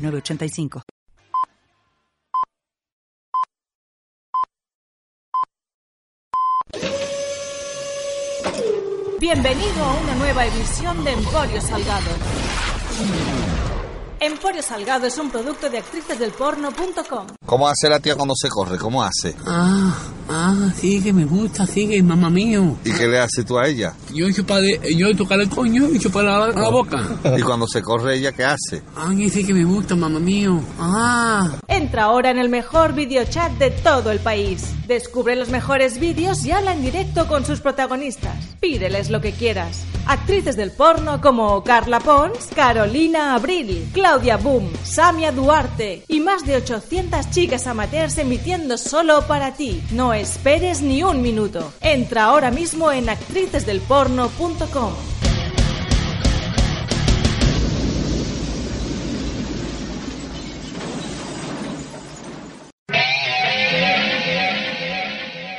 906985. Bienvenido a una nueva edición de Emporio Salgado. Emporio Salgado es un producto de actricesdelporno.com. ¿Cómo hace la tía cuando se corre? ¿Cómo hace? Ah, ah, sí que me gusta, sí que mamá mío. ¿Y qué le haces tú a ella? Yo chupar, yo tocar el coño y chupar la, la boca. ¿Y cuando se corre ella qué hace? Ay, sí que me gusta, mamá mío. Ah. Entra ahora en el mejor videochat de todo el país. Descubre los mejores vídeos y habla en directo con sus protagonistas. Pídeles lo que quieras. Actrices del porno como Carla Pons, Carolina Abril, Claudia Boom, Samia Duarte y más de 800 chicas amateurs emitiendo solo para ti. No esperes ni un minuto. Entra ahora mismo en actricesdelporno.com.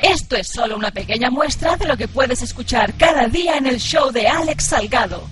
Esto es solo una pequeña muestra de lo que puedes escuchar cada día en el show de Alex Salgado.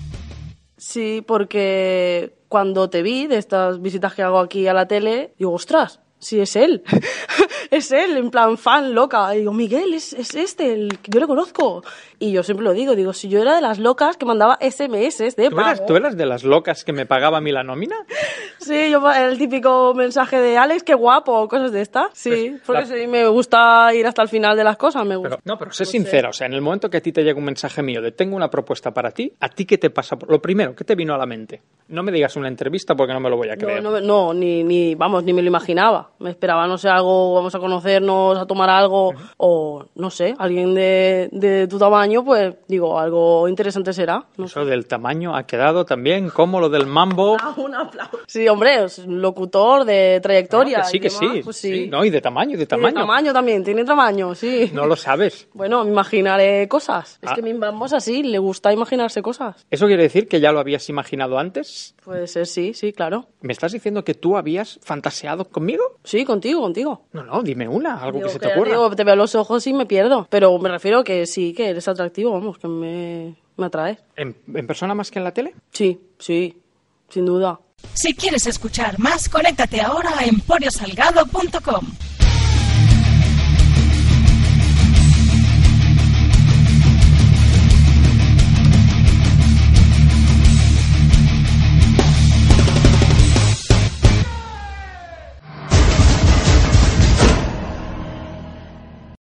Sí, porque cuando te vi de estas visitas que hago aquí a la tele, digo, ostras, sí es él. es él, en plan fan, loca. Y digo, Miguel, es, es este, el que yo le conozco. Y yo siempre lo digo, digo, si yo era de las locas que mandaba SMS de ¿Tú eras, tú eras de las locas que me pagaba a mí la nómina? Sí, yo el típico mensaje de Alex, qué guapo, cosas de estas. Sí, Pues, porque la- sí, me gusta ir hasta el final de las cosas, me gusta. Pero, no, pero sé sincera, o sea, en el momento que a ti te llega un mensaje mío de tengo una propuesta para ti, ¿a ti qué te pasa? por- Lo primero, ¿qué te vino a la mente? No me digas una entrevista porque no me lo voy a No, creer. no, no, ni, ni, vamos, ni me lo imaginaba. Me esperaba, no sé, algo, vamos a conocernos, a tomar algo, o no sé, alguien de, de tu tamaño, pues digo, algo interesante será. No sé. Eso del tamaño ha quedado también como lo del mambo. Ah, un aplauso. Sí, hombre, es un locutor de trayectoria. Que sí, que demás, sí, pues sí. No, y de tamaño, y de Y de tamaño. también, tiene tamaño, sí. No lo sabes. Bueno, me imaginaré cosas. Es Ah. que mi mamá es así, le gusta imaginarse cosas. ¿Eso quiere decir que ya lo habías imaginado antes? Puede ser, sí, sí, claro. ¿Me estás diciendo que tú habías fantaseado conmigo? Sí, contigo, contigo. No, no, dime una, algo Digo, que se te que, ocurra. digo, te veo los ojos y me pierdo. Pero me refiero que sí, que eres atractivo, vamos, que me, me atrae. ¿En, en persona más que en la tele? Sí, sí, sin duda. Si quieres escuchar más, conéctate ahora a emporiosalgado.com.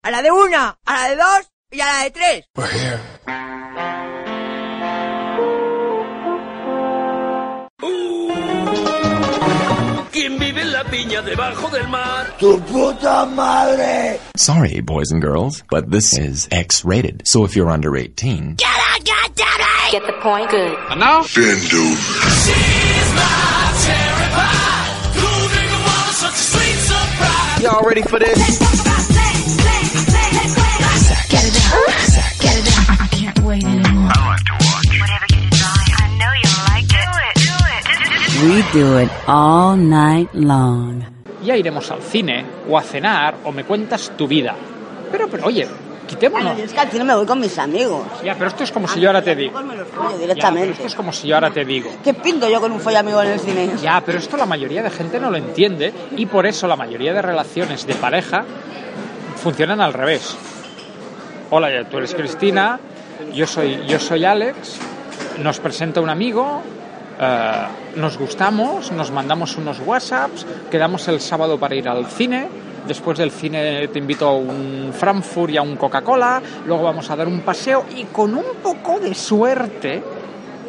A la de una, a la de dos y a la de tres. ¿Quién vive en la piña debajo del mar? ¡Tu puta madre! Sorry, boys and girls, but this is X rated. So if you're under 18, Get the point? Good. Y'all ready for this? Get it out. Get it out. I can't wait anymore. We do it all night long. Ya iremos al cine, o a cenar, o me cuentas tu vida. Pero, pero, oye, quitémonos. es que al cine me voy con mis amigos. Ya, pero esto es como si yo ahora te digo. Me los follo Ya, pero directamente. esto es como si yo ahora te digo. ¿Qué pinto yo con un follamigo en el cine? Ya, pero esto la mayoría de gente no lo entiende y por eso la mayoría de relaciones de pareja funcionan al revés. Hola, tú eres Cristina, yo soy, yo soy Alex, nos presenta un amigo, eh, nos gustamos, nos mandamos unos WhatsApps, quedamos el sábado para ir al cine, después del cine te invito a un Frankfurt y a un Coca-Cola, luego vamos a dar un paseo y con un poco de suerte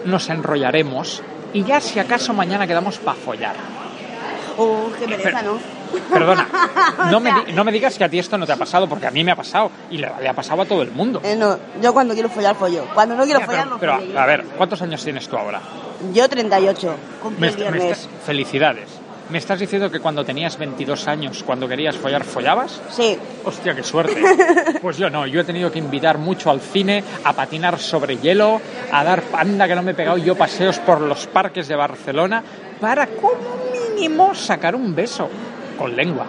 nos enrollaremos. Y ya si acaso mañana quedamos para follar. Oh, qué pereza, ¿no? Perdona, no me, no me digas que a ti esto no te ha pasado, porque a mí me ha pasado y le, le ha pasado a todo el mundo. Eh, no, yo cuando quiero follar, follo. Cuando no quiero follar, pero, no pero, a ver, ¿cuántos años tienes tú ahora? Yo 38, cumplí Me estás- felicidades. ¿Me estás diciendo que cuando tenías 22 años, cuando querías follar, follabas? Sí. Hostia, qué suerte. Pues yo no, yo he tenido que invitar mucho al cine, a patinar sobre hielo, a dar anda que no me he pegado yo paseos por los parques de Barcelona para como mínimo sacar un beso con lengua.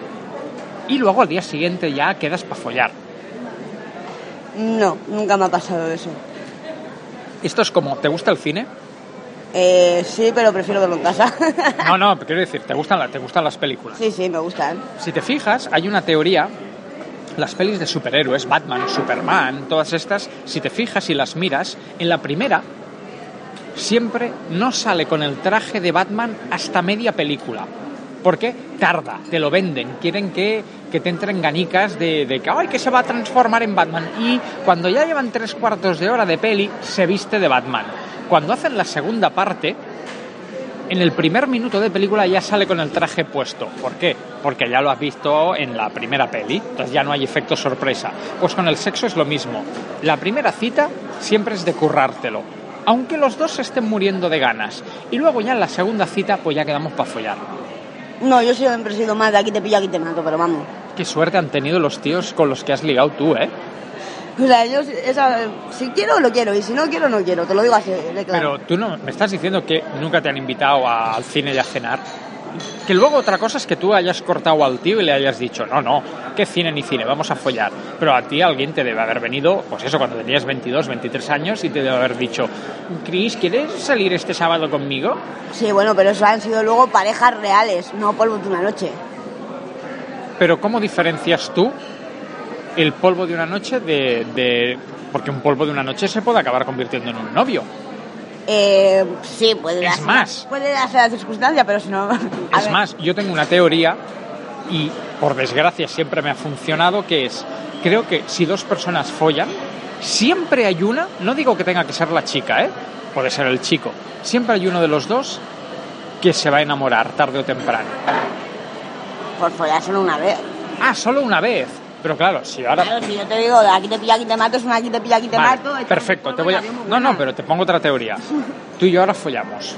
Y luego al día siguiente ya quedas para follar. No, nunca me ha pasado eso. Esto es como, ¿te gusta el cine? Eh, sí, pero prefiero verlo en casa. No, no, quiero decir, ¿te gustan, la- te gustan las películas? sí, sí, me gustan. Si te fijas, hay una teoría, las pelis de superhéroes, Batman, Superman, todas estas, si te fijas y las miras, en la primera siempre no sale con el traje de Batman hasta media película. ¿Por qué? Tarda, te lo venden, quieren que, que te entren ganicas de, de que, ¡ay, que se va a transformar en Batman! Y cuando ya llevan tres cuartos de hora de peli, se viste de Batman. Cuando hacen la segunda parte, en el primer minuto de película ya sale con el traje puesto. ¿Por qué? Porque ya lo has visto en la primera peli, entonces ya no hay efecto sorpresa. Pues con el sexo es lo mismo. La primera cita siempre es de currártelo, aunque los dos se estén muriendo de ganas. Y luego ya en la segunda cita, pues ya quedamos para follar. No, yo siempre he sido más de aquí te pillo, aquí te mato, pero vamos. Qué suerte han tenido los tíos con los que has ligado tú, ¿eh? O sea, yo esa- si quiero, lo quiero, y si no quiero, no quiero, te lo digo así de claro. Pero tú no me estás diciendo que nunca te han invitado a- al cine y a cenar. Que luego otra cosa es que tú hayas cortado al tío y le hayas dicho, no, no, ¿qué cine ni cine? Vamos a follar. Pero a ti alguien te debe haber venido, pues eso, cuando tenías 22, 23 años y te debe haber dicho, Chris, ¿quieres salir este sábado conmigo? Sí, bueno, pero eso han sido luego parejas reales, no polvo de una noche. Pero ¿cómo diferencias tú el polvo de una noche de, de- Porque un polvo de una noche se puede acabar convirtiendo en un novio. Eh, sí, puede Es darse, más. puede darse la circunstancia, pero si no... Es ver. más, yo tengo una teoría y por desgracia siempre me ha funcionado que es, creo que si dos personas follan, siempre hay una, no digo que tenga que ser la chica, ¿eh? puede ser el chico, siempre hay uno de los dos que se va a enamorar tarde o temprano. Por follar solo una vez. Ah, solo una vez. Pero claro, si ahora... Claro, si yo te digo, de aquí te pillo, aquí te mato, es una aquí te pillo, aquí te Vale, mato... perfecto, te voy a... No, no, pero te pongo otra teoría. Tú y yo ahora follamos.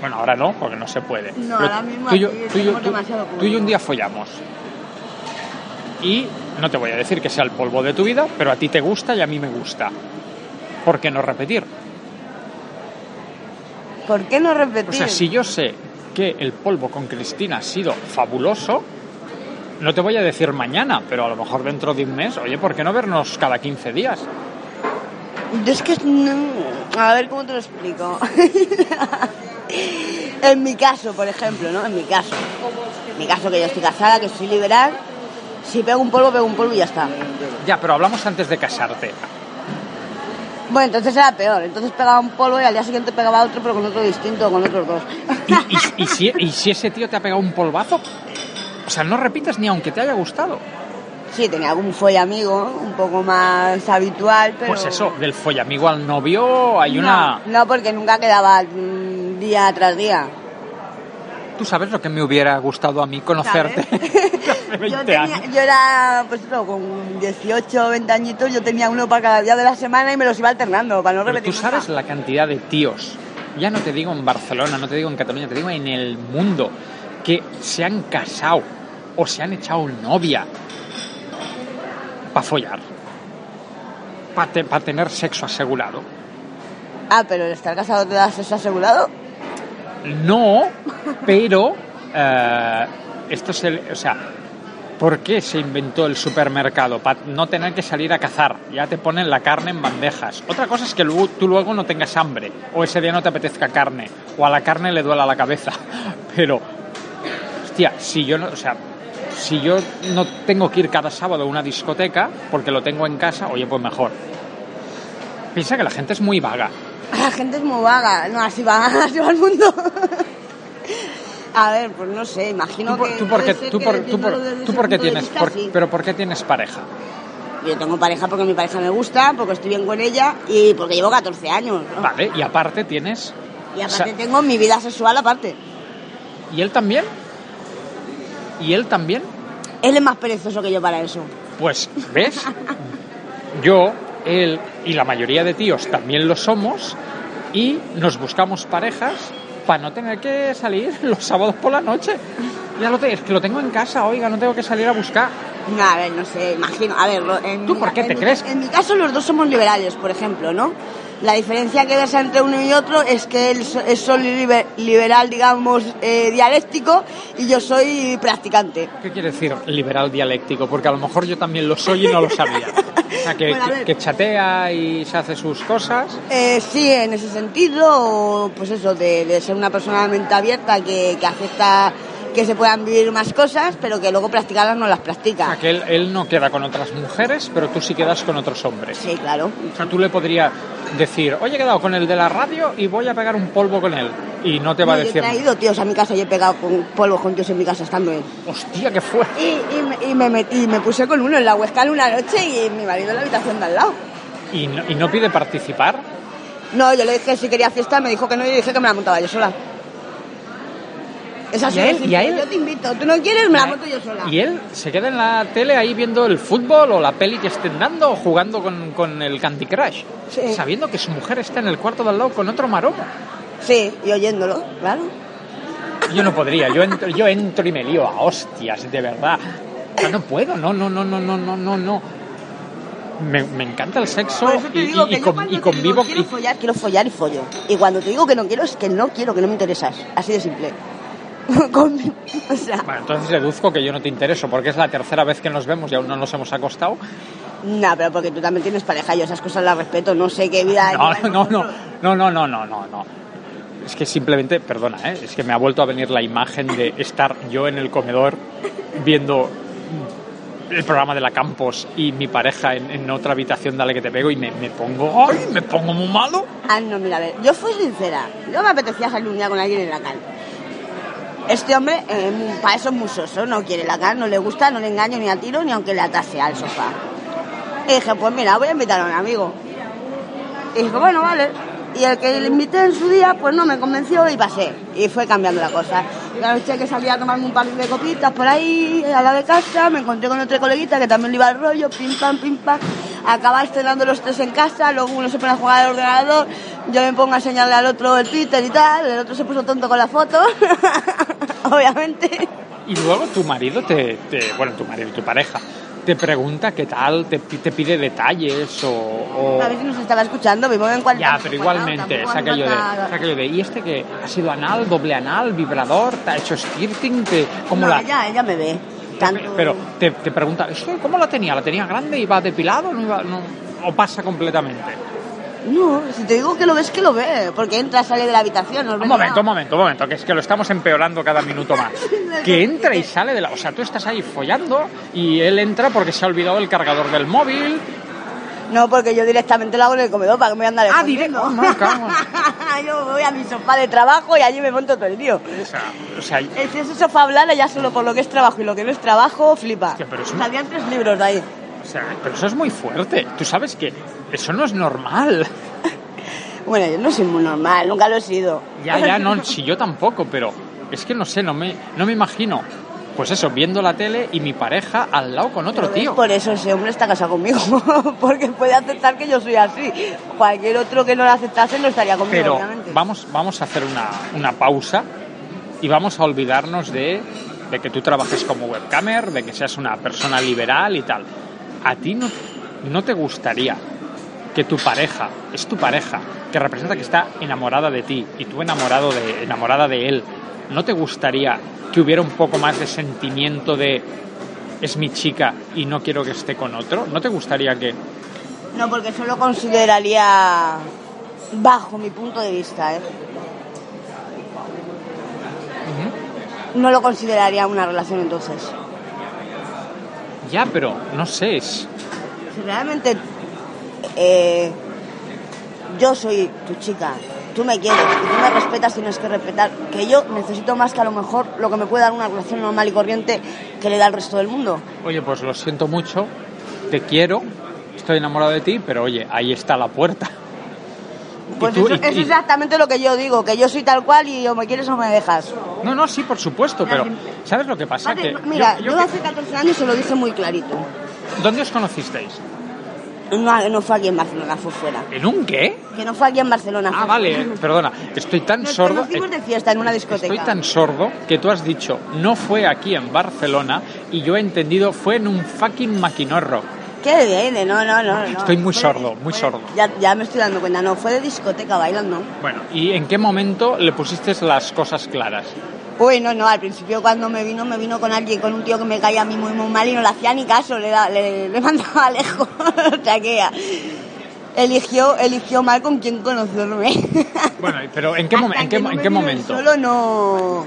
Bueno, ahora no, porque no se puede. No, Pero ahora mismo tú yo, tú yo- tú- tú y yo un día follamos. Y no te voy a decir que sea el polvo de tu vida, pero a ti te gusta y a mí me gusta. ¿Por qué no repetir? ¿Por qué no repetir? O sea, si yo sé que el polvo con Cristina ha sido fabuloso, no te voy a decir mañana, pero a lo mejor dentro de un mes, oye, ¿por qué no vernos cada 15 días? Es que... A ver, ¿cómo te lo explico? en mi caso, por ejemplo, ¿no? En mi caso. En mi caso, que yo estoy casada, que soy liberal, si pego un polvo, pego un polvo y ya está. Ya, pero hablamos antes de casarte. Bueno, entonces era peor. Entonces pegaba un polvo y al día siguiente pegaba otro, pero con otro distinto, con otros dos. ¿Y, y si, y si ese tío te ha pegado un polvazo? O sea, no repites ni aunque te haya gustado. Sí, tenía algún folle amigo, un poco más habitual, pero... Pues eso, del follamigo al novio hay una... No, porque nunca quedaba mm, día tras día. ¿Tú sabes lo que me hubiera gustado a mí conocerte? Hace 20 Yo, tenía- años. yo era, pues eso, con 18 o 20 añitos, yo tenía uno para cada día de la semana y me los iba alternando, para no Pero repetir tú sabes la cantidad de tíos, ya no te digo en Barcelona, no te digo en Cataluña, te digo en el mundo, que se han casado o se han echado novia para follar, para tener sexo asegurado. Ah, pero el estar casado te das eso asegurado. No, pero eh, esto es el, o sea, ¿por qué se inventó el supermercado? Para no tener que salir a cazar. Ya te ponen la carne en bandejas. Otra cosa es que luego, tú luego no tengas hambre o ese día no te apetezca carne o a la carne le duela la cabeza. Pero, hostia, si yo no, o sea, si yo no tengo que ir cada sábado a una discoteca porque lo tengo en casa, oye, pues mejor. Piensa que la gente es muy vaga. La gente es muy vaga. No, así va, así va el mundo. A ver, pues no sé, imagino ¿Tú que... tú por qué, tú por- tú viéndolo por- desde tú ese por qué punto de tienes, vista, por- sí. pero por qué tienes pareja? Yo tengo pareja porque mi pareja me gusta, porque estoy bien con ella y porque llevo 14 años. ¿no? Vale, y aparte tienes... Y o aparte sea, tengo mi vida sexual aparte. ¿Y él también? ¿Y él también? Él es más perezoso que yo para eso. Pues, ¿ves? Yo, él y la mayoría de tíos también lo somos y nos buscamos parejas para no tener que salir los sábados por la noche. Ya lo te- es que lo tengo en casa, oiga, no tengo que salir a buscar. No, a ver, no sé, imagino. A ver, en ¿Tú mi- por qué en te mi- crees? En mi caso, los dos somos liberales, por ejemplo, ¿no? La diferencia que ves entre uno y otro es que él es solo liber- liberal, digamos, eh, dialéctico, y yo soy practicante. ¿Qué quiere decir liberal dialéctico? Porque a lo mejor yo también lo soy y no lo sabía. O sea, que, Bueno, a que- ver. que chatea y se hace sus cosas. Eh, sí, en ese sentido, pues eso, de, de ser una persona de mente abierta que, que acepta que se puedan vivir más cosas, pero que luego practicarlas no las O practica. sea, que él, él no queda con otras mujeres, pero tú sí quedas con otros hombres. Sí, claro. O sea, tú le podrías decir, oye, he quedado con el de la radio y voy a pegar un polvo con él. Y no te va a No, yo he decir, traído tíos a mi casa y he pegado con polvo con tíos en mi casa estando él. hostia, ¿qué fue? Y, y me- y me, metí- y me puse con uno en la Huescal una noche y mi marido en la habitación de al lado. Y no, y no pide participar. No, yo le dije si quería fiesta, me dijo que no y dije que me la montaba yo sola. Es así. ¿Y él, Yo te invito. Tú no quieres, me la monto yo sola. ¿Y él se queda en la tele ahí viendo el fútbol o la peli que estén dando o jugando con, con el Candy Crush? Sí. Sabiendo que su mujer está en el cuarto de al lado con otro maromo. Sí, y oyéndolo, claro. Yo no podría. Yo entro, yo entro y me lío a hostias, de verdad. No, puedo. No, no, no, no, no, no, no, no. Me, me, encanta el sexo y, con, convivo. Quiero follar, quiero follar y follo. Y cuando te digo que no quiero, es que no quiero, que no me interesas. Así de simple. Con- o sea, Bueno, entonces deduzco que yo no te intereso, porque es la tercera vez que nos vemos y aún no nos hemos acostado. no, pero porque tú también tienes pareja, yo esas cosas las respeto, no sé qué vida No, no, no, no, no, no, no, no, no. Es que simplemente, perdona, ¿eh? es que me ha vuelto a venir la imagen de estar yo en el comedor viendo el programa de la Campos y mi pareja en, en otra habitación, dale que te pego y me, me pongo, ¡ay! Me pongo muy malo. Ah, no, mira, a ver, yo fui sincera. Yo me apetecía salir un día con alguien en la calle. Este hombre, eh, para eso es muy soso, no quiere la cara, no le gusta, no le engaño ni a tiro ni aunque le atase al sofá. Y dije, pues mira, voy a invitar a un amigo. Y dije, bueno, vale. Y el que le invité en su día, pues no me convenció y pasé. Y fue cambiando la cosa. La noche que salí a tomarme un par de copitas por ahí, a la de casa, me encontré con otra coleguita que también le iba al rollo, pim pam, pim pam. Acabáis cenando los tres en casa, luego uno se pone a jugar al ordenador, yo me pongo a enseñarle al otro el Twitter y tal, el otro se puso tonto con la foto, obviamente. Y luego tu marido te, te- bueno, tu marido, tu pareja, te pregunta qué tal, te, te pide detalles o... o- A ver si nos estaba escuchando, me mueven cual Ya, pero igualmente, es aquello, de, es aquello de, ¿y este que ¿Ha sido anal, doble anal, vibrador? ¿Te ha hecho skirting? Te, ¿Cómo No, la...? ella, ella me ve. Tanto... Pero te, te pregunta, ¿esto ¿cómo la tenía? ¿La tenía grande? ¿Iba depilado? ¿No iba, no, ¿O pasa completamente? No, si te digo que lo ves, que lo ve, porque entra, sale de la habitación. Un momento, un momento, un momento, que es que lo estamos empeorando cada minuto más. Que entra y sale de la... O sea, tú estás ahí follando y él entra porque se ha olvidado el cargador del móvil. No, porque yo directamente lo hago en el comedor para que me voy a andar Ah, directo. No, cago yo voy a mi sofá de trabajo y allí me monto todo el tío. O sea, o sea, Si ese sofá hablara ya solo por lo que es trabajo y lo que no es trabajo, flipa. Hostia, pero es un- tres libros de ahí. o sea, pero eso es muy fuerte. Tú sabes que eso no es normal. Bueno, yo no soy muy normal, nunca lo he sido. Ya, ya, no, si yo tampoco, pero es que no sé, no me, no me imagino. Pues eso, viendo la tele y mi pareja al lado con otro tío. Por eso ese hombre está casado conmigo, porque puede aceptar que yo soy así. Cualquier otro que no lo aceptase no estaría conmigo, Pero obviamente. vamos, vamos a hacer una, una pausa y vamos a olvidarnos de, de que tú trabajes como webcamer, de que seas una persona liberal y tal. ¿A ti no, no te gustaría que tu pareja, es tu pareja, que representa que está enamorada de ti y tú enamorado de, enamorada de él, ¿no te gustaría que hubiera un poco más de sentimiento de es mi chica y no quiero que esté con otro? ¿No te gustaría que... No, porque eso lo consideraría bajo mi punto de vista, ¿eh? No lo consideraría una relación entonces. Ya, pero no sé. Si realmente eh, yo soy tu chica, tú me quieres y tú me respetas, tienes que respetar que yo necesito más que a lo mejor lo que me puede dar una relación normal y corriente que le da al resto del mundo. Oye, pues lo siento mucho, te quiero, estoy enamorado de ti, pero oye, ahí está la puerta. Pues tú- eso, y- es exactamente lo que yo digo, que yo soy tal cual y o me quieres o me dejas. No, no, sí, por supuesto, pero ¿sabes lo que pasa? Vale, Que mira, yo- yo, yo- hace 14 años se lo dije muy clarito. ¿Dónde os conocisteis? No, no fue aquí en Barcelona, fue fuera. ¿En un qué? Que no fue aquí en Barcelona. Ah, vale, fuera. perdona. Estoy tan Nos sordo. conocimos de fiesta en una discoteca. Estoy tan sordo que tú has dicho no fue aquí en Barcelona y yo he entendido fue en un fucking maquinorro. ¿Qué viene? No, no, no. no. Estoy muy Fue- sordo, muy sordo. Ya, ya me estoy dando cuenta, no, fue de discoteca bailando. Bueno, ¿y en qué momento le pusiste las cosas claras? Uy, no, al principio cuando me vino, me vino con alguien, con un tío que me caía a mí muy, muy mal y no le hacía ni caso, le, da- le, le mandaba lejos. que ya, eligió, eligió mal con quién conocerme. Bueno, pero ¿en qué, momen- en qué, no en qué momento? Solo no,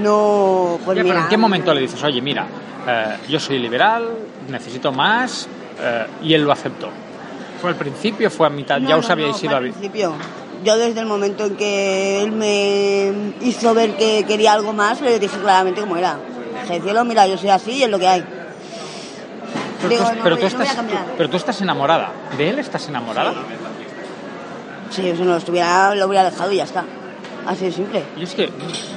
no, pues pero. ¿En qué momento le dices, oye, mira, eh, yo soy liberal, necesito más, eh, y él lo aceptó? ¿Fue al principio, fue a mitad? No, ya os habíais no, fue ido a al principio. Yo desde el momento en que él me hizo ver que quería algo más, le dije claramente cómo era. Dije, cielo, mira, yo soy así y es lo que hay. Pero, Digo, tú, no, pero voy- tú no voy a estás, cambiar. pero tú estás enamorada. ¿De él estás enamorada? Si eso no lo estuviera, lo hubiera dejado y ya está. Así de simple. Y es que,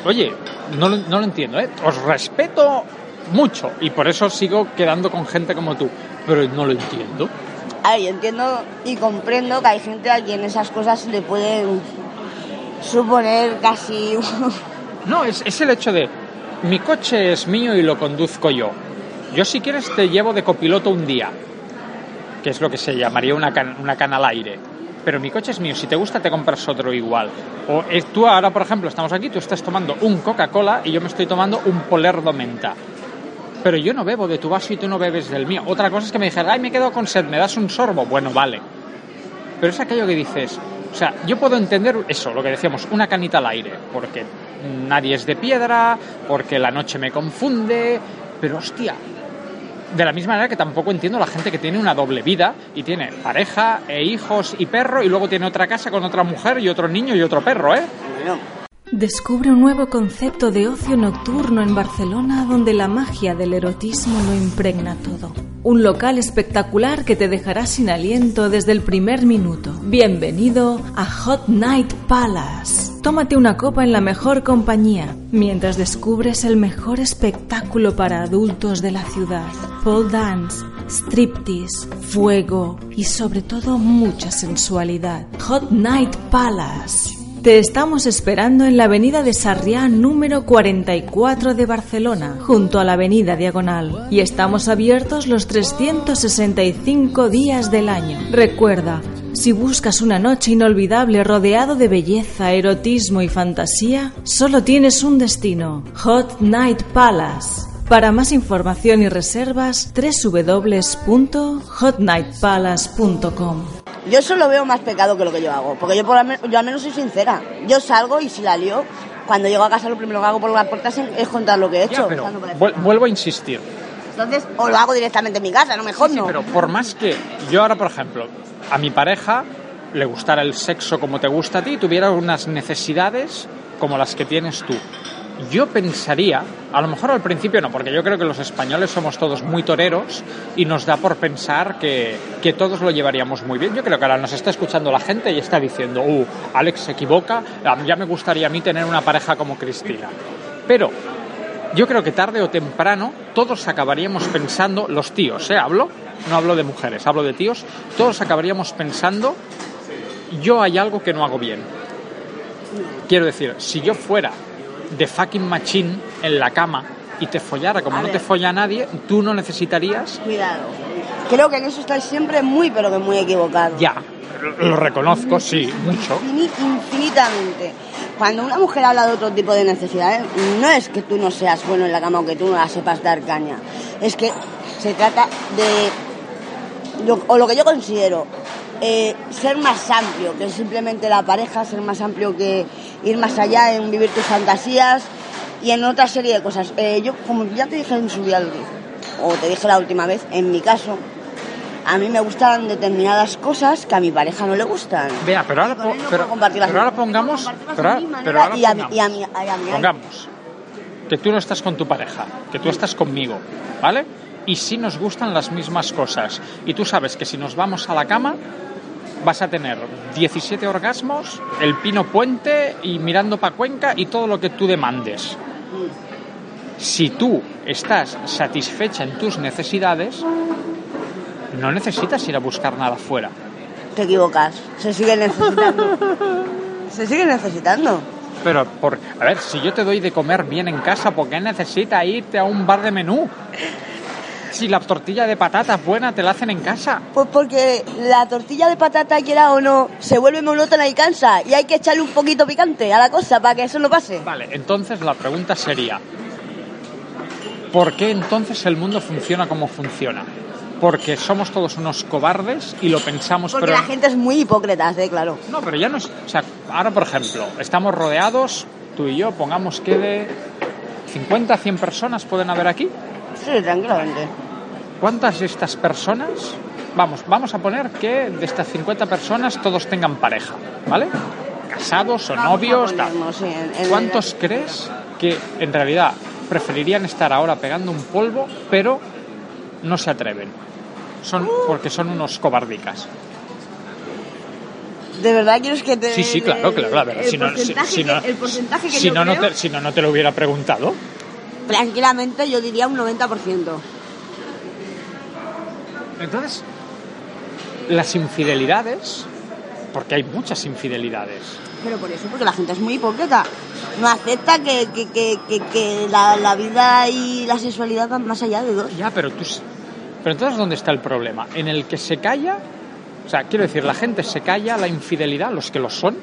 oye, no no lo entiendo, ¿eh? Os respeto mucho y por eso sigo quedando con gente como tú, pero no lo entiendo. A yo entiendo y comprendo que hay gente a quien esas cosas le pueden suponer casi... No, es, es el hecho de, mi coche es mío y lo conduzco yo. Yo si quieres te llevo de copiloto un día, que es lo que se llamaría una, can- una cana al aire. Pero mi coche es mío, si te gusta te compras otro igual. O eh, tú ahora, por ejemplo, estamos aquí, tú estás tomando un Coca-Cola y yo me estoy tomando un Polerdo Menta. Pero yo no bebo de tu vaso y tú no bebes del mío. Otra cosa es que me dijeras, ay, me quedo con sed, ¿me das un sorbo? Bueno, vale. Pero es aquello que dices, o sea, yo puedo entender eso, lo que decíamos, una canita al aire, porque nadie es de piedra, porque la noche me confunde, pero hostia, de la misma manera que tampoco entiendo la gente que tiene una doble vida y tiene pareja e hijos y perro y luego tiene otra casa con otra mujer y otro niño y otro perro, ¿eh? Descubre un nuevo concepto de ocio nocturno en Barcelona donde la magia del erotismo lo impregna todo. Un local espectacular que te dejará sin aliento desde el primer minuto. Bienvenido a Hot Night Palace. Tómate una copa en la mejor compañía mientras descubres el mejor espectáculo para adultos de la ciudad. Pole dance, striptease, fuego y sobre todo mucha sensualidad. Hot Night Palace. Te estamos esperando en la avenida de Sarriá número 44 de Barcelona, junto a la avenida Diagonal. Y estamos abiertos los 365 días del año. Recuerda, si buscas una noche inolvidable rodeado de belleza, erotismo y fantasía, solo tienes un destino, Hot Night Palace. Para más información y reservas, www.hotnightpalace.com. Yo solo veo más pecado que lo que yo hago, porque yo, por al yo al menos soy sincera. Yo salgo y si la lío, cuando llego a casa lo primero que hago por la puerta es, es contar lo que he hecho. Ya, pero vuel- vuelvo a insistir. Entonces, o lo hago directamente en mi casa, no mejor Sí, no. pero por más que yo ahora, por ejemplo, a mi pareja le gustara el sexo como te gusta a ti tuviera unas necesidades como las que tienes tú. Yo pensaría, a lo mejor al principio no, porque yo creo que los españoles somos todos muy toreros y nos da por pensar que, que todos lo llevaríamos muy bien. Yo creo que ahora nos está escuchando la gente y está diciendo, uh, Alex se equivoca, ah, ya me gustaría a mí tener una pareja como Cristina. Pero yo creo que tarde o temprano todos acabaríamos pensando, los tíos, ¿eh? Hablo, no hablo de mujeres, hablo de tíos, todos acabaríamos pensando, yo hay algo que no hago bien. Quiero decir, si yo fuera de fucking machine en la cama y te follara como A no ver. te folla nadie, tú no necesitarías, Cuidado. Creo que en eso estáis siempre muy, pero que muy equivocados. ya, lo reconozco, sí, mucho. Infini- infinitamente. Cuando una mujer habla de otro tipo de necesidades, no es que tú no seas bueno en la cama o que tú no la sepas dar caña. Es que se trata de, lo- o lo que yo considero, eh, ser más amplio que simplemente la pareja, ser más amplio que ir más allá en vivir tus fantasías y en otra serie de cosas. Eh, yo, como ya te dije en su día, o te dije la última vez, en mi caso, a mí me gustan determinadas cosas que a mi pareja no le gustan. Vea, pero ahora, no pero, pero ahora pongamos, pero, a ahora- mi manera pero ahora y a mi- pongamos. y a mi- y a mi- Pongamos que tú no estás con tu pareja, que tú estás conmigo, ¿vale? Y sí nos gustan las mismas cosas. Y tú sabes que si nos vamos a la cama vas a tener 17 orgasmos, el pino puente y mirando pa' Cuenca y todo lo que tú demandes. Si tú estás satisfecha en tus necesidades, no necesitas ir a buscar nada fuera. Te equivocas. Se sigue necesitando. Se sigue necesitando. Pero, por, a ver, si yo te doy de comer bien en casa, ¿por qué necesitas irte a un bar de menú? Si la tortilla de patata buena te la hacen en casa. Pues porque la tortilla de patata, quiera o no, se vuelve monótona y cansa. Y hay que echarle un poquito picante a la cosa para que eso no pase. Vale, entonces la pregunta sería, ¿por qué entonces el mundo funciona como funciona? Porque somos todos unos cobardes y lo pensamos, Porque pero... la gente es muy hipócrita, sí, claro. No, pero ya no es... O sea, ahora, por ejemplo, estamos rodeados, tú y yo, pongamos que de 50, 100 personas pueden haber aquí. Sí, tranquilamente. ¿Cuántas de estas personas... Vamos, vamos a poner que de estas 50 personas todos tengan pareja, ¿vale? Casados o novios, tal. sí, ¿Cuántos crees que en realidad preferirían estar ahora pegando un polvo, pero no se atreven? Son porque son unos cobardicas. ¿De verdad quieres que te... Sí, sí, claro, claro. A ver, el si no, si, porcentaje si que- no, el porcentaje que si yo no, no te, si no, no te lo hubiera preguntado. tranquilamente yo diría un 90%. Entonces, las infidelidades, porque hay muchas infidelidades. Pero por eso, porque la gente es muy hipócrita. No acepta que, que, que, que, que la, la vida y la sexualidad van más allá de dos. Ya, pero tú... Pero entonces, ¿dónde está el problema? En el que se calla, o sea, quiero decir, la gente se calla la infidelidad, los que lo son,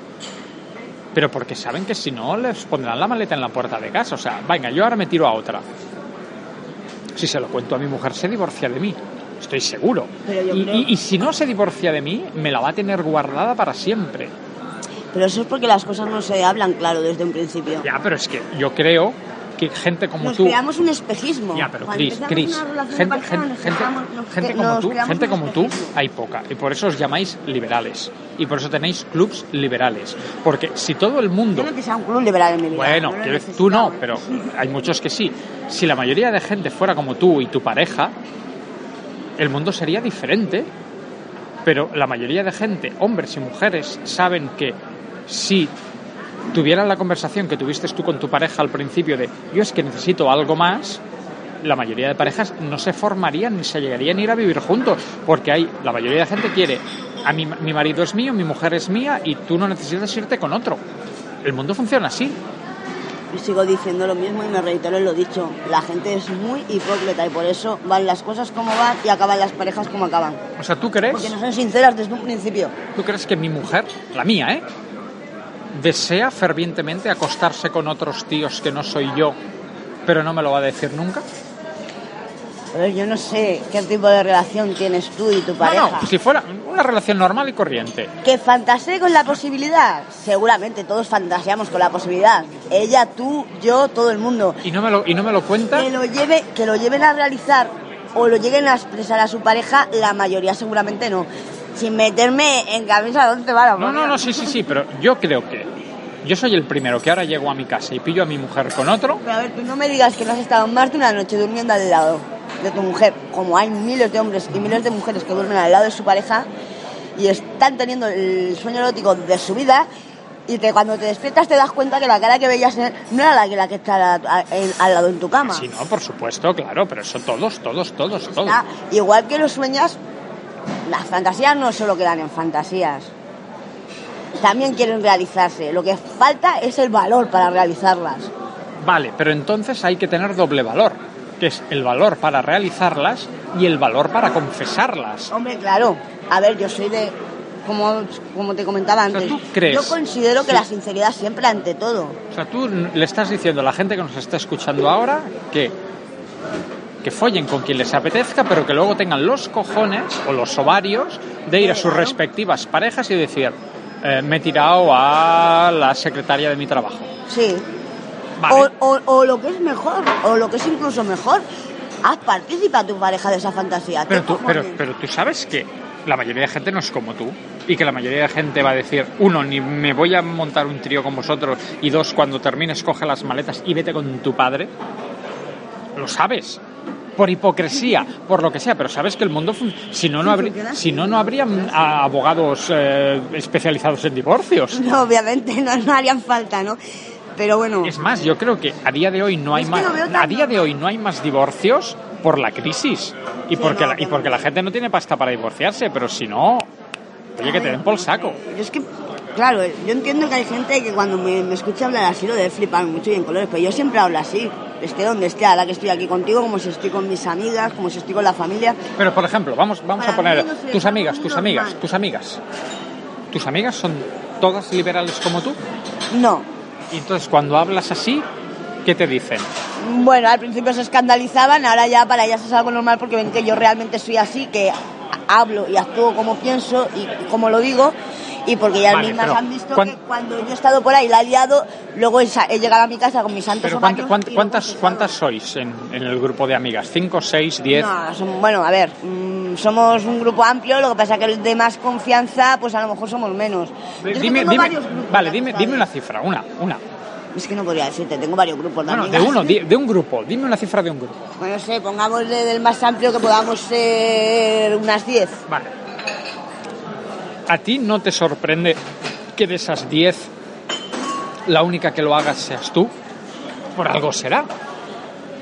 pero porque saben que si no les pondrán la maleta en la puerta de casa. O sea, venga, yo ahora me tiro a otra. Si se lo cuento a mi mujer, se divorcia de mí. Estoy seguro. Y, creo- y- y si no se divorcia de mí, me la va a tener guardada para siempre. Pero eso es porque las cosas no se hablan claro desde un principio. Ya, pero es que yo creo que gente como Nos tú. creamos un espejismo. Ya, pero Cris, Cris, gente, pareja, gente, nos gente, creamos- nos gente cre- como tú, gente como tú hay poca y por eso os llamáis liberales y por eso tenéis clubs liberales, porque si todo el mundo Yo no que sea un club liberal en mi vida. bueno, no tú no, pero hay muchos que sí. Si la mayoría de gente fuera como tú y tu pareja, el mundo sería diferente. Pero la mayoría de gente, hombres y mujeres, saben que si tuvieran la conversación que tuviste tú con tu pareja al principio de yo es que necesito algo más, la mayoría de parejas no se formarían ni se llegarían a ir a vivir juntos, porque hay la mayoría de gente quiere a mi, mi marido es mío, mi mujer es mía y tú no necesitas irte con otro. El mundo funciona así. Y sigo diciendo lo mismo y me reitero en lo dicho. La gente es muy hipócrita y por eso van las cosas como van y acaban las parejas como acaban. O sea, ¿tú crees? Porque no son sinceras desde un principio. ¿Tú crees que mi mujer, la mía, ¿eh? Desea fervientemente acostarse con otros tíos que no soy yo, pero no me lo va a decir nunca? Yo no sé qué tipo de relación tienes tú y tu pareja. No, no, si fuera una relación normal y corriente. Que fantasee con la posibilidad. Seguramente todos fantaseamos con la posibilidad. Ella, tú, yo, todo el mundo. Y no me lo, y no me lo cuenta. Que lo, lleve, que lo lleven a realizar o lo lleguen a expresar a su pareja, la mayoría seguramente no. Sin meterme en camisa de once varas. No, no, no, sí, sí, sí, pero yo creo que yo soy el primero que ahora llego a mi casa y pillo a mi mujer con otro. Pero a ver, tú no me digas que no has estado más de una noche durmiendo al lado de tu mujer, como hay miles de hombres y miles de mujeres que duermen al lado de su pareja y están teniendo el sueño erótico de su vida y que cuando te despiertas te das cuenta que la cara que veías no era la que, la que está al lado en tu cama. Sí, no, por supuesto, claro, pero eso todos, todos, todos, todos. Igual que los sueñas, las fantasías no solo quedan en fantasías. También quieren realizarse. Lo que falta es el valor para realizarlas. Vale, pero entonces hay que tener doble valor, que es el valor para realizarlas y el valor para confesarlas. Hombre, claro. A ver, yo soy de. Como, como te comentaba antes, ¿tú crees? yo considero que Sí. la sinceridad siempre ante todo. O sea, tú le estás diciendo a la gente que nos está escuchando ahora que que follen con quien les apetezca, pero que luego tengan los cojones o los ovarios de ir a sus respectivas parejas y decir, eh, me he tirado a la secretaria de mi trabajo. Sí. Vale. O, o- o lo que es mejor, o lo que es incluso mejor, haz participa a tu pareja de esa fantasía. Pero ¿Qué tú, pero, pero tú sabes que la mayoría de gente no es como tú y que la mayoría de gente va a decir, uno, ni me voy a montar un trío con vosotros y dos, cuando termines coge las maletas y vete con tu padre. Lo sabes. Por hipocresía, por lo que sea, pero sabes que el mundo, si no, no, habría, si no, no habría mm, a- abogados eh, especializados en divorcios. No, obviamente, no, no harían falta, ¿no? Pero bueno. Es más, yo creo que a día de hoy no hay más, a día de hoy no hay más divorcios por la crisis. Y, Sí, porque no, la, y que porque la gente no tiene pasta para divorciarse, pero si no, oye, que te den por el saco. Yo es que, claro, yo entiendo que hay gente que cuando me, me escucha hablar así lo debe flipar mucho y en colores, pero yo siempre hablo así, esté donde esté, ahora que estoy aquí contigo, como si estoy con mis amigas, como si estoy con la familia. Pero, por ejemplo, vamos, vamos a poner no tus amigas, tus amigas, tus amigas. ¿Tus amigas son todas liberales como tú? No. Y entonces, cuando hablas así, ¿qué te dicen? Bueno, al principio se escandalizaban, ahora ya para ellas es algo normal porque ven que yo realmente soy así, que hablo y actúo como pienso y como lo digo. Y porque ellas Vale, mismas han visto ¿cuán- que cuando yo he estado por ahí, la he liado, luego he, llegado a mi casa con mis santos Pero ¿cuántas, cuántas, sois en, en el grupo de amigas? ¿Cinco, seis, diez? No, son- bueno, a ver, mm, somos un grupo amplio, lo que pasa que el de más confianza, pues a lo mejor somos menos. Yo es que Dime, dime, grupos vale, de dime, dime una cifra, una, una. Es que no podría decirte, tengo varios grupos de Bueno, de uno, di- de un grupo. Dime una cifra de un grupo. Bueno, no sé, pongámosle del más amplio que podamos ser unas 10. Vale. ¿A ti no te sorprende que de esas 10 la única que lo hagas seas tú? Por algo será.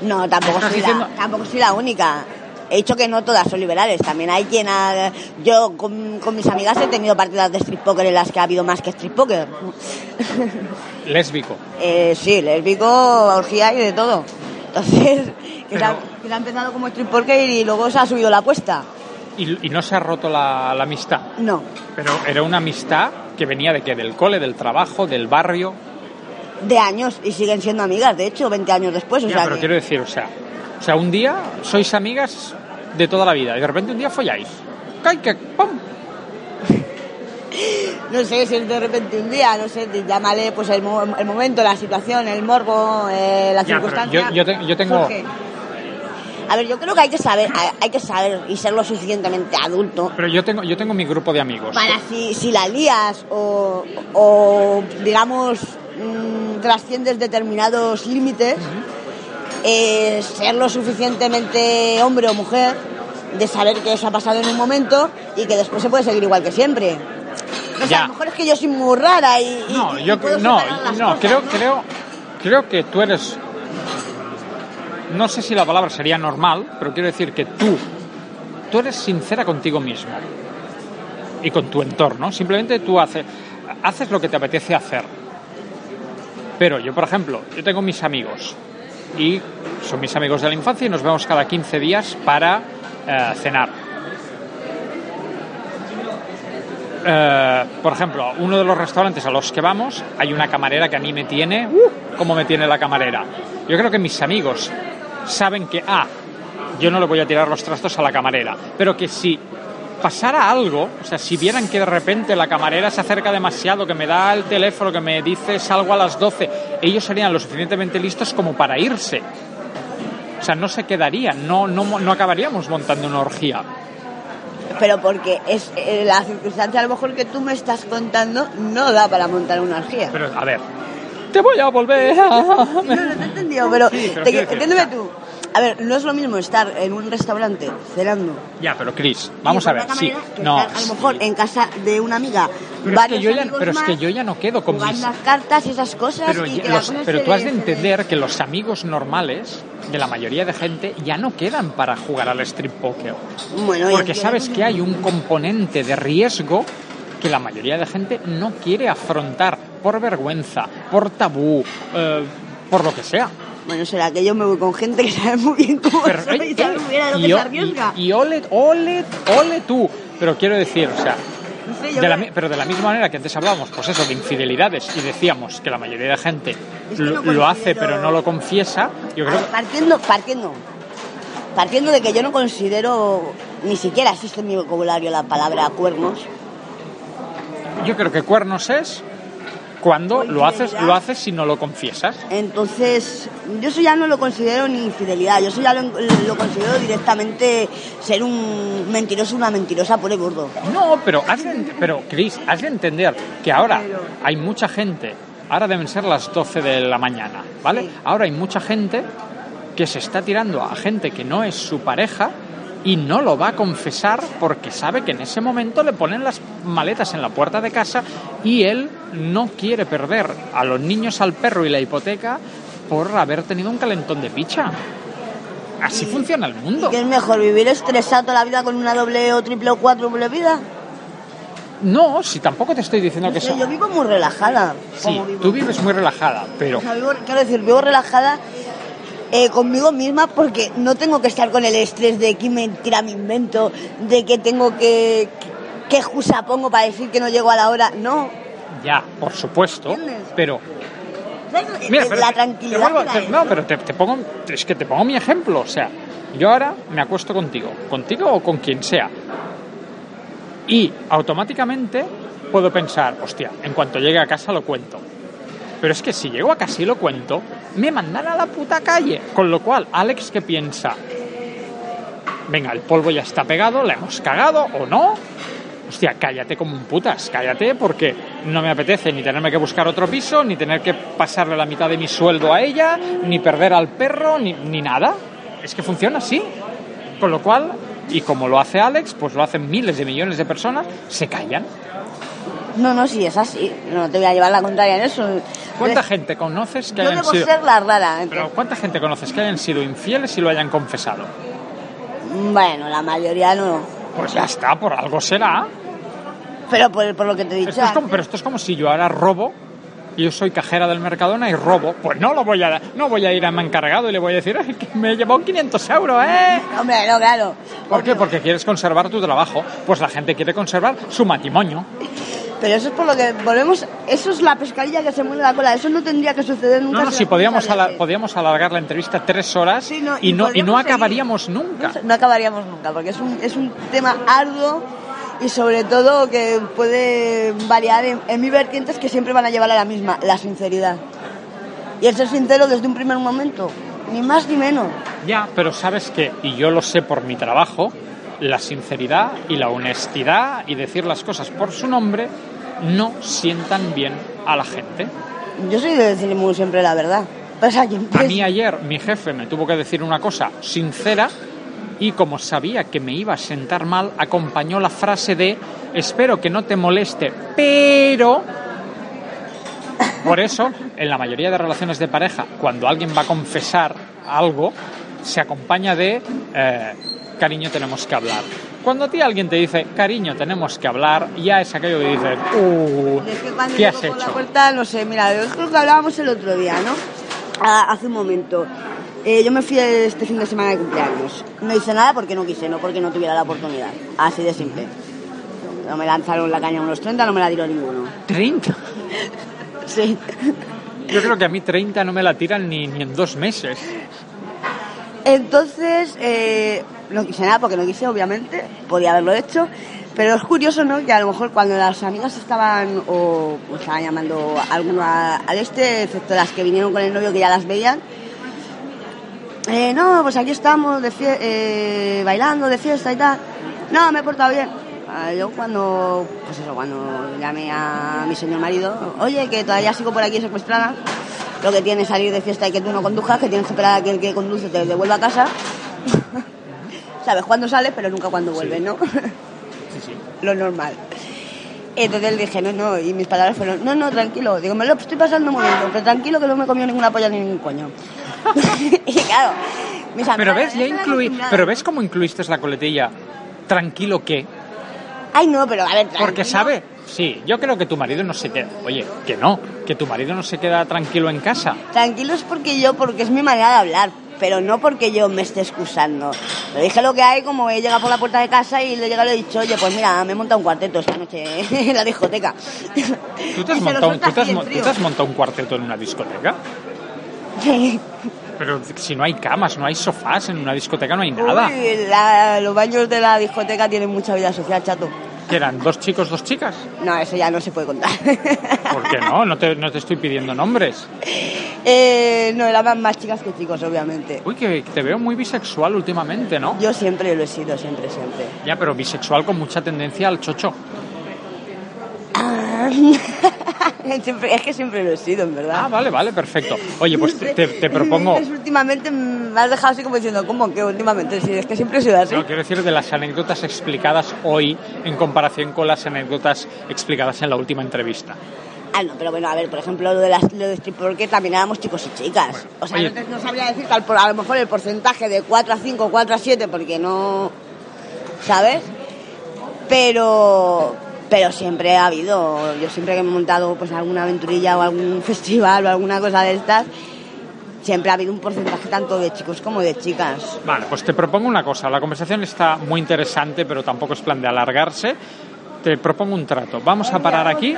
No, tampoco ¿Estás soy, diciendo- la, tampoco soy la única. He dicho que no todas son liberales. También hay quien ha... Yo con, con mis amigas he tenido partidas de street poker en las que ha habido más que street poker. Lésbico. Eh, sí, lésbico, orgía y de todo. Entonces, que, se ha, que se ha empezado como street poker y luego se ha subido la apuesta. Y, y no se ha roto la, la amistad. No, Pero era una amistad que venía de qué? Del cole, del trabajo, del barrio. de años y siguen siendo amigas, de hecho, 20 años después. O Ya, sea pero que- quiero decir, o sea, o sea, un día sois amigas de toda la vida y de repente un día folláis. ¡Ay, que pum! No sé si es de repente un día, no sé, llámale pues el, mo- el momento, la situación, el morbo, eh, la Ya, circunstancia. yo, yo, te- yo tengo... A ver, yo creo que hay que saber, hay- que saber y ser lo suficientemente adulto Pero yo tengo, yo tengo mi grupo de amigos. para si, si la lías o, o, digamos, mm, trasciendes determinados límites, eh, ser lo suficientemente hombre o mujer de saber que eso ha pasado en un momento y que después se puede seguir igual que siempre. No sé, Ya. a lo mejor es que yo soy muy rara y, y- No, y yo puedo no, separar las no, cosas, creo, ¿no? creo, creo que tú eres. No sé si la palabra sería normal, pero quiero decir que tú, tú eres sincera contigo mismo y con tu entorno. Simplemente tú haces, haces lo que te apetece hacer. Pero yo, por ejemplo, yo tengo mis amigos y son mis amigos de la infancia y nos vemos cada 15 días para eh, cenar. Eh, por ejemplo, uno de los restaurantes a los que vamos hay una camarera que a mí me tiene, ¡uh! como me tiene la camarera. Yo creo que mis amigos saben que, ah, yo no le voy a tirar los trastos a la camarera, pero que si pasara algo, o sea, si vieran que de repente la camarera se acerca demasiado, que me da el teléfono, que me dice salgo a las 12, ellos serían lo suficientemente listos como para irse. O sea, no se quedarían, no, no, no acabaríamos montando una orgía. Pero porque es eh, la circunstancia a lo mejor que tú me estás contando no da para montar una orgía. Pero, a ver, te voy a volver. No, no te he entendido, pero, Sí, pero te- entiéndeme tú. A ver, no es lo mismo estar en un restaurante cenando. Ya, pero Chris, vamos a ver, sí, no, estar, a lo mejor en casa de una amiga. pero, es varios que, yo ya, pero es que más, yo ya no quedo con mis... las cartas y esas cosas. Pero, y ya- que los- pero tú has de entender que los amigos normales de la mayoría de gente ya no quedan para jugar al strip poker. Bueno, Porque sabes que hay un componente de riesgo que la mayoría de gente no quiere afrontar por vergüenza, por tabú, eh, por lo que sea. Bueno, será que yo me voy con gente que sabe muy bien cómo Pero, soy eh, y sabe muy bien a lo y que yo- se arriesga. y- y ole, ole, ole tú. Pero quiero decir, o sea, de la pero de la misma manera que antes hablábamos, pues eso, de infidelidades y decíamos que la mayoría de gente Es que lo, hace pero no lo confiesa, yo creo partiendo, partiendo, partiendo de que yo no considero, ni siquiera existe en mi vocabulario la palabra cuernos. Yo creo que cuernos es cuando lo haces, lo haces si no lo confiesas. Entonces, yo eso ya no lo considero ni infidelidad, yo eso ya lo, lo considero directamente ser un mentiroso, una mentirosa por el gordo. No, pero has de pero Chris, has de entender que ahora hay mucha gente, ahora deben ser las 12 de la mañana, ¿vale? Sí. Ahora hay mucha gente que se está tirando a gente que no es su pareja y no lo va a confesar porque sabe que en ese momento le ponen las maletas en la puerta de casa y él no quiere perder a los niños, al perro y la hipoteca por haber tenido un calentón de picha. Así funciona el mundo. ¿Qué es mejor, vivir estresado la vida con una doble o triple o cuádruple vida? No, si tampoco te estoy diciendo que sé, eso... yo vivo muy relajada. Sí, vivo. tú vives muy relajada, pero... O sea, vivo- quiero decir, vivo relajada eh, conmigo misma porque no tengo que estar con el estrés de qué mentira me invento, de que tengo que... qué excusa pongo para decir que no llego a la hora. No. Ya, por supuesto, pero... Mira, Eh, pero la tranquilidad. te vuelvo- te- no, pero te, te pongo, es que te pongo mi ejemplo. O sea, yo ahora me acuesto contigo, contigo o con quien sea. Y automáticamente puedo pensar, hostia, en cuanto llegue a casa lo cuento. Pero es que si llego a casa y lo cuento, me mandan a la puta calle. Con lo cual, Alex, ¿qué piensa? Venga, el polvo ya está pegado, la hemos cagado o no. Hostia, cállate como un putas, cállate porque no me apetece ni tenerme que buscar otro piso, ni tener que pasarle la mitad de mi sueldo a ella, ni perder al perro, ni, ni nada. Es que funciona así. Con lo cual, y como lo hace Alex, pues lo hacen miles de millones de personas, se callan. No, no, sí, es así. No te voy a llevar la contraria en eso. ¿Cuánta gente conoces que Yo hayan debo sido... ser la rara. Pero. ¿cuánta gente conoces que hayan sido infieles y lo hayan confesado? Bueno, la mayoría no. Pues ya está, por algo será. Pero por, por lo que te he dicho. Esto es como, pero esto es como si yo ahora robo yo soy cajera del Mercadona y robo. Pues no lo voy a no voy a ir a mi encargado y le voy a decir "Ay, que me llevó 500 euros, ¿eh? Hombre, no, claro. ¿Por qué? Porque quieres conservar tu trabajo. Pues la gente quiere conservar su matrimonio. Pero eso es por lo que volvemos. Eso es la pescadilla que se mueve la cola. Eso no tendría que suceder nunca. No, no, si podíamos, ala- podíamos alargar la entrevista tres horas Sí, no, y, y no, y no seguir. acabaríamos nunca. No acabaríamos nunca, porque es un, es un tema arduo y sobre todo que puede variar en, en mis vertientes que siempre van a llevar a la misma, la sinceridad. Y el ser sincero desde un primer momento, ni más ni menos. Ya, pero sabes que, y yo lo sé por mi trabajo, la sinceridad y la honestidad y decir las cosas por su nombre no sientan bien a la gente. Yo soy de decir muy siempre la verdad. Pues A mí ayer mi jefe me tuvo que decir una cosa sincera y como sabía que me iba a sentar mal, acompañó la frase de espero que no te moleste, pero... Por eso, en la mayoría de relaciones de pareja, cuando alguien va a confesar algo, se acompaña de eh, cariño tenemos que hablar. Cuando a ti alguien te dice cariño tenemos que hablar, ya es aquello que dices, uh, Es que cuando ¿qué has la hecho? puerta, no sé, mira, es lo que hablábamos el otro día, ¿no? Ah, hace un momento. Eh, yo me fui este fin de semana de cumpleaños. No hice nada porque no quise, no porque no tuviera la oportunidad. Así de simple. No me lanzaron la caña unos 30, no me la tiró ninguno. ¿30? Sí. Yo creo que a mí 30 no me la tiran ni, ni en dos meses. Entonces, eh, no quise nada porque no quise, obviamente. Podía haberlo hecho. Pero es curioso, ¿no? Que a lo mejor cuando las amigas estaban o o estaban llamando a alguno a- al este, excepto las que vinieron con el novio que ya las veían, eh, no, pues aquí estamos de eh, bailando de fiesta y tal. No, me he portado bien. Ah, Yo cuando, pues eso, cuando llamé a mi señor marido, oye, que todavía sigo por aquí secuestrada, lo que tiene es salir de fiesta y que tú no condujas, que tienes que esperar a que el que conduce te devuelva a casa. Sabes cuándo sales, pero nunca cuándo vuelves, ¿no? Lo normal. Entonces le dije, no, no, y mis palabras fueron, no, no, tranquilo. Digo, me lo estoy pasando muy bien, pero tranquilo que no me comió ninguna polla ni ningún coño. y claro, mis Pero ves, ya incluí, pero ves cómo incluiste la coletilla. Tranquilo que. Ay, no, pero a ver, tranquilo. Porque sabe, sí, yo creo que tu marido no se queda. Oye, que no, que tu marido no se queda tranquilo en casa. Tranquilo es porque yo, porque es mi manera de hablar, pero no porque yo me esté excusando. Le dije lo que hay, como he llegado por la puerta de casa y le he llegado y le he dicho, oye, pues mira, me he montado un cuarteto esta noche en la discoteca. ¿Tú te has, montado, tú has te has montado un cuarteto en una discoteca? Pero si no hay camas, no hay sofás, en una discoteca no hay nada. Uy, la- los baños de la discoteca tienen mucha vida social, chato. ¿Que eran dos chicos, dos chicas? No, eso ya no se puede contar. ¿Por qué no? No te, no te estoy pidiendo nombres. Eh, no, eran más chicas que chicos, obviamente. Uy, que te veo muy bisexual últimamente, ¿no? Yo siempre lo he sido, siempre, siempre. Ya, pero bisexual con mucha tendencia al chocho. Es que siempre lo he sido, en verdad. Ah, vale, vale, perfecto. Oye, pues te, te- propongo... Es últimamente me has dejado así como diciendo, ¿cómo que últimamente? Sí, es que siempre he sido así. No, quiero decir de las anécdotas explicadas hoy en comparación con las anécdotas explicadas en la última entrevista. Ah, no, pero bueno, a ver, por ejemplo, lo de, las, lo de stripper, que también éramos chicos y chicas. o sea, oye. no, no sabría decir tal, por- a lo mejor el porcentaje de 4 a 5, 4 a 7, porque no. ¿Sabes? Pero. Pero siempre ha habido. Yo siempre que me he montado pues alguna aventurilla o algún festival o alguna cosa de estas, siempre ha habido un porcentaje tanto de chicos como de chicas. Vale, pues te propongo una cosa. La conversación está muy interesante, pero tampoco es plan de alargarse. Te propongo un trato. Vamos a parar aquí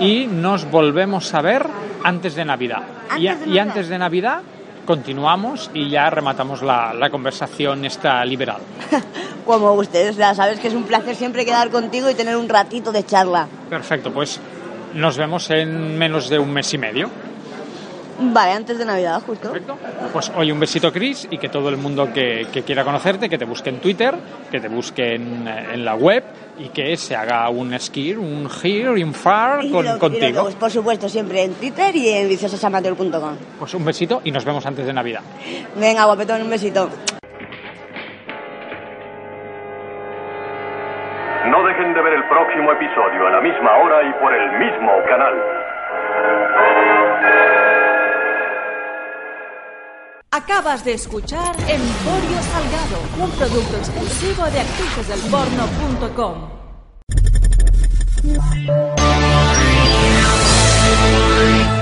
y nos volvemos a ver antes de Navidad. Y, Antes de y Navidad. antes de Navidad continuamos y ya rematamos la, la conversación esta liberal. Como ustedes, ya sabes que es un placer siempre quedar contigo y tener un ratito de charla. Perfecto, pues nos vemos en menos de un mes y medio. Vale, antes de Navidad, justo. Pues hoy un besito, Chris, y que todo el mundo que, que quiera conocerte, que te busque en Twitter, que te busque en, en la web y que se haga un skir, un here y un far Y con- lo- y lo- contigo. pues, por supuesto, siempre en Twitter y en viciosoamateur.com. Pues un besito y nos vemos antes de Navidad. Venga, guapetón, un besito. No dejen de ver el próximo episodio a la misma hora y por el mismo canal. Acabas de escuchar Emporio Salgado, un producto exclusivo de actricesdelporno.com.